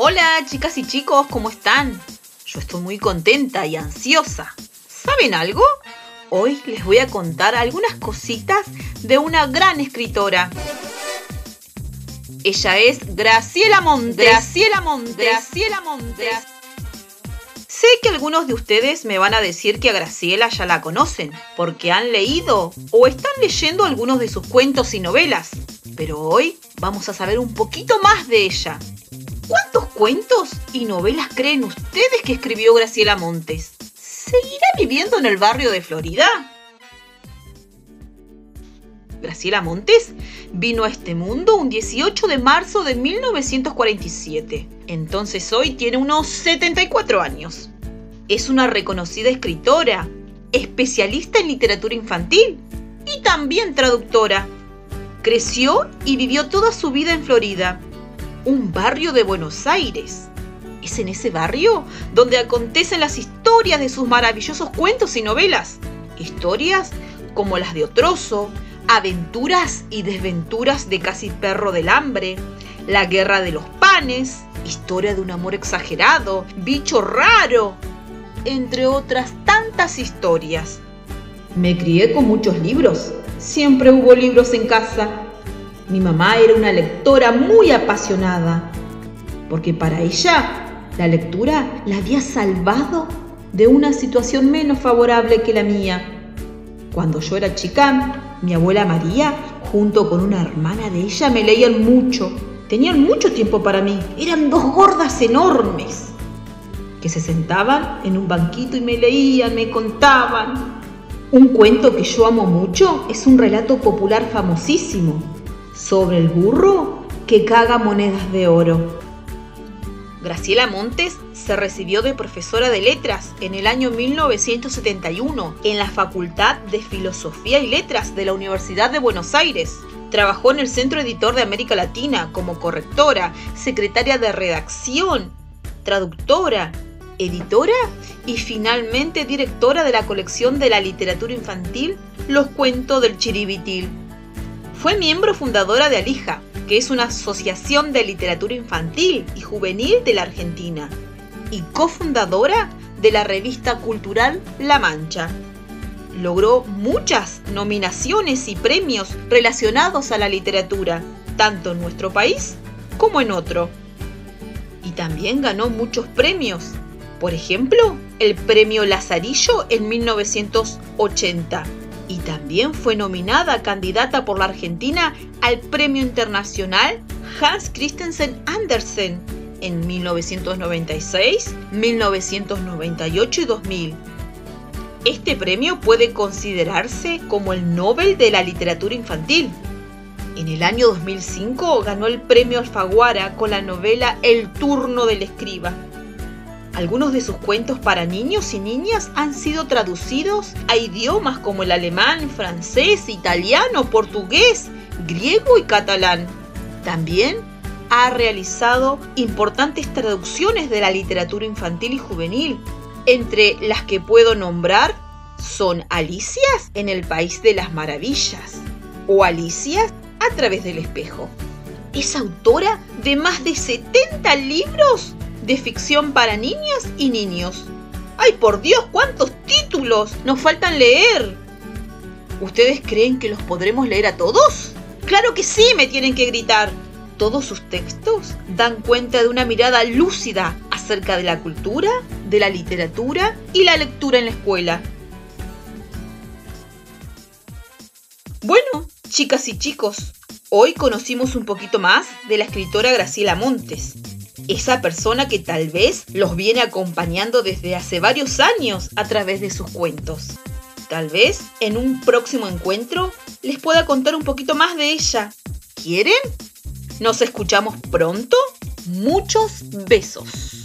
Hola chicas y chicos, ¿cómo están? Yo estoy muy contenta y ansiosa. ¿Saben algo? Hoy les voy a contar algunas cositas de una gran escritora. Ella es Graciela Montes. Graciela Montes. Graciela Montes. Sé que algunos de ustedes me van a decir que a Graciela ya la conocen, porque han leído o están leyendo algunos de sus cuentos y novelas. Pero hoy vamos a saber un poquito más de ella. ¿Cuántos cuentos y novelas creen ustedes que escribió Graciela Montes? ¿Seguirá viviendo en el barrio de Florida? Graciela Montes vino a este mundo un 18 de marzo de 1947. Entonces hoy tiene unos 74 años. Es una reconocida escritora, especialista en literatura infantil y también traductora. Creció y vivió toda su vida en Florida un barrio de Buenos Aires. Es en ese barrio donde acontecen las historias de sus maravillosos cuentos y novelas. Historias como las de Otroso, aventuras y desventuras de Casi Perro del Hambre, La Guerra de los Panes, Historia de un amor exagerado, Bicho raro, entre otras tantas historias. Me crié con muchos libros. Siempre hubo libros en casa mi mamá era una lectora muy apasionada, porque para ella la lectura la había salvado de una situación menos favorable que la mía. Cuando yo era chica, mi abuela María, junto con una hermana de ella, me leían mucho. Tenían mucho tiempo para mí. Eran dos gordas enormes que se sentaban en un banquito y me leían, me contaban. Un cuento que yo amo mucho es un relato popular famosísimo sobre el burro que caga monedas de oro. Graciela Montes se recibió de profesora de letras en el año 1971 en la Facultad de Filosofía y Letras de la Universidad de Buenos Aires. Trabajó en el Centro Editor de América Latina como correctora, secretaria de redacción, traductora, editora y finalmente directora de la colección de la literatura infantil Los Cuentos del Chiribitil. Fue miembro fundadora de Alija, que es una asociación de literatura infantil y juvenil de la Argentina, y cofundadora de la revista cultural La Mancha. Logró muchas nominaciones y premios relacionados a la literatura, tanto en nuestro país como en otro. Y también ganó muchos premios, por ejemplo, el premio Lazarillo en 1980 y también fue nominada candidata por la Argentina al Premio Internacional Hans Christensen Andersen en 1996, 1998 y 2000. Este premio puede considerarse como el Nobel de la Literatura Infantil. En el año 2005 ganó el premio Alfaguara con la novela El turno del escriba. Algunos de sus cuentos para niños y niñas han sido traducidos a idiomas como el alemán, francés, italiano, portugués, griego y catalán. También ha realizado importantes traducciones de la literatura infantil y juvenil. Entre las que puedo nombrar son Alicias en el País de las Maravillas o Alicias a través del espejo. Es autora de más de 70 libros de ficción para niñas y niños. ¡Ay, por Dios, cuántos títulos! Nos faltan leer. ¿Ustedes creen que los podremos leer a todos? Claro que sí, me tienen que gritar. Todos sus textos dan cuenta de una mirada lúcida acerca de la cultura, de la literatura y la lectura en la escuela. Bueno, chicas y chicos, hoy conocimos un poquito más de la escritora Graciela Montes esa persona que tal vez los viene acompañando desde hace varios años a través de sus cuentos. Tal vez en un próximo encuentro les pueda contar un poquito más de ella. ¿Quieren? ¿Nos escuchamos pronto? Muchos besos.